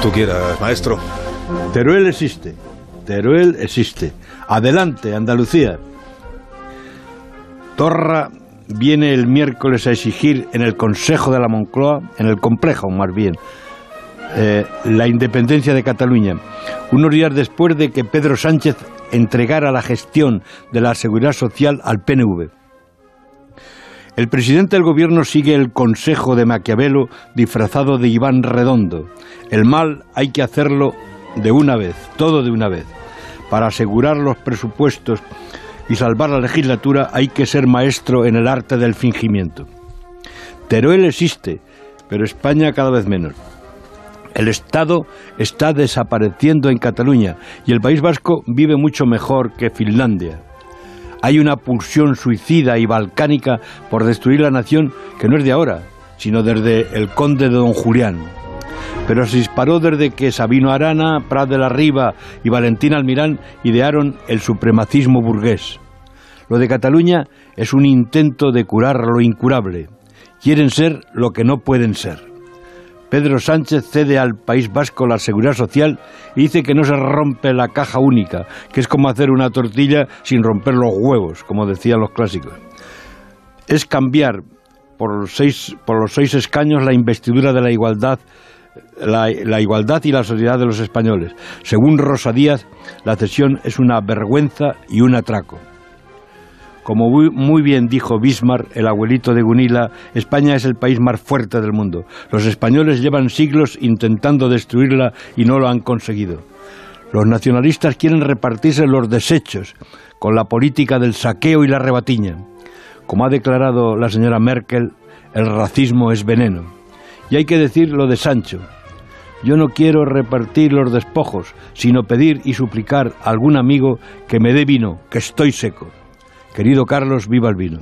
tú quieras, maestro. Teruel existe. Teruel existe. Adelante, Andalucía. Torra viene el miércoles a exigir en el Consejo de la Moncloa, en el complejo más bien, eh, la independencia de Cataluña, unos días después de que Pedro Sánchez entregara la gestión de la seguridad social al PNV. El presidente del gobierno sigue el consejo de Maquiavelo disfrazado de Iván Redondo. El mal hay que hacerlo de una vez, todo de una vez. Para asegurar los presupuestos y salvar la legislatura hay que ser maestro en el arte del fingimiento. Teruel existe, pero España cada vez menos. El Estado está desapareciendo en Cataluña y el País Vasco vive mucho mejor que Finlandia. Hay una pulsión suicida y balcánica por destruir la nación que no es de ahora, sino desde el conde de Don Julián. Pero se disparó desde que Sabino Arana, Prat de la Riva y Valentín Almirán idearon el supremacismo burgués. Lo de Cataluña es un intento de curar lo incurable. Quieren ser lo que no pueden ser. Pedro Sánchez cede al País Vasco la seguridad social y dice que no se rompe la caja única, que es como hacer una tortilla sin romper los huevos, como decían los clásicos. Es cambiar por los seis, por los seis escaños la investidura de la igualdad la, la, igualdad y la sociedad de los españoles. Según Rosa Díaz, la cesión es una vergüenza y un atraco. Como muy bien dijo Bismarck, el abuelito de Gunila, España es el país más fuerte del mundo. Los españoles llevan siglos intentando destruirla y no lo han conseguido. Los nacionalistas quieren repartirse los desechos con la política del saqueo y la rebatiña. Como ha declarado la señora Merkel, el racismo es veneno. Y hay que decir lo de Sancho. Yo no quiero repartir los despojos, sino pedir y suplicar a algún amigo que me dé vino, que estoy seco. Querido Carlos, viva el vino.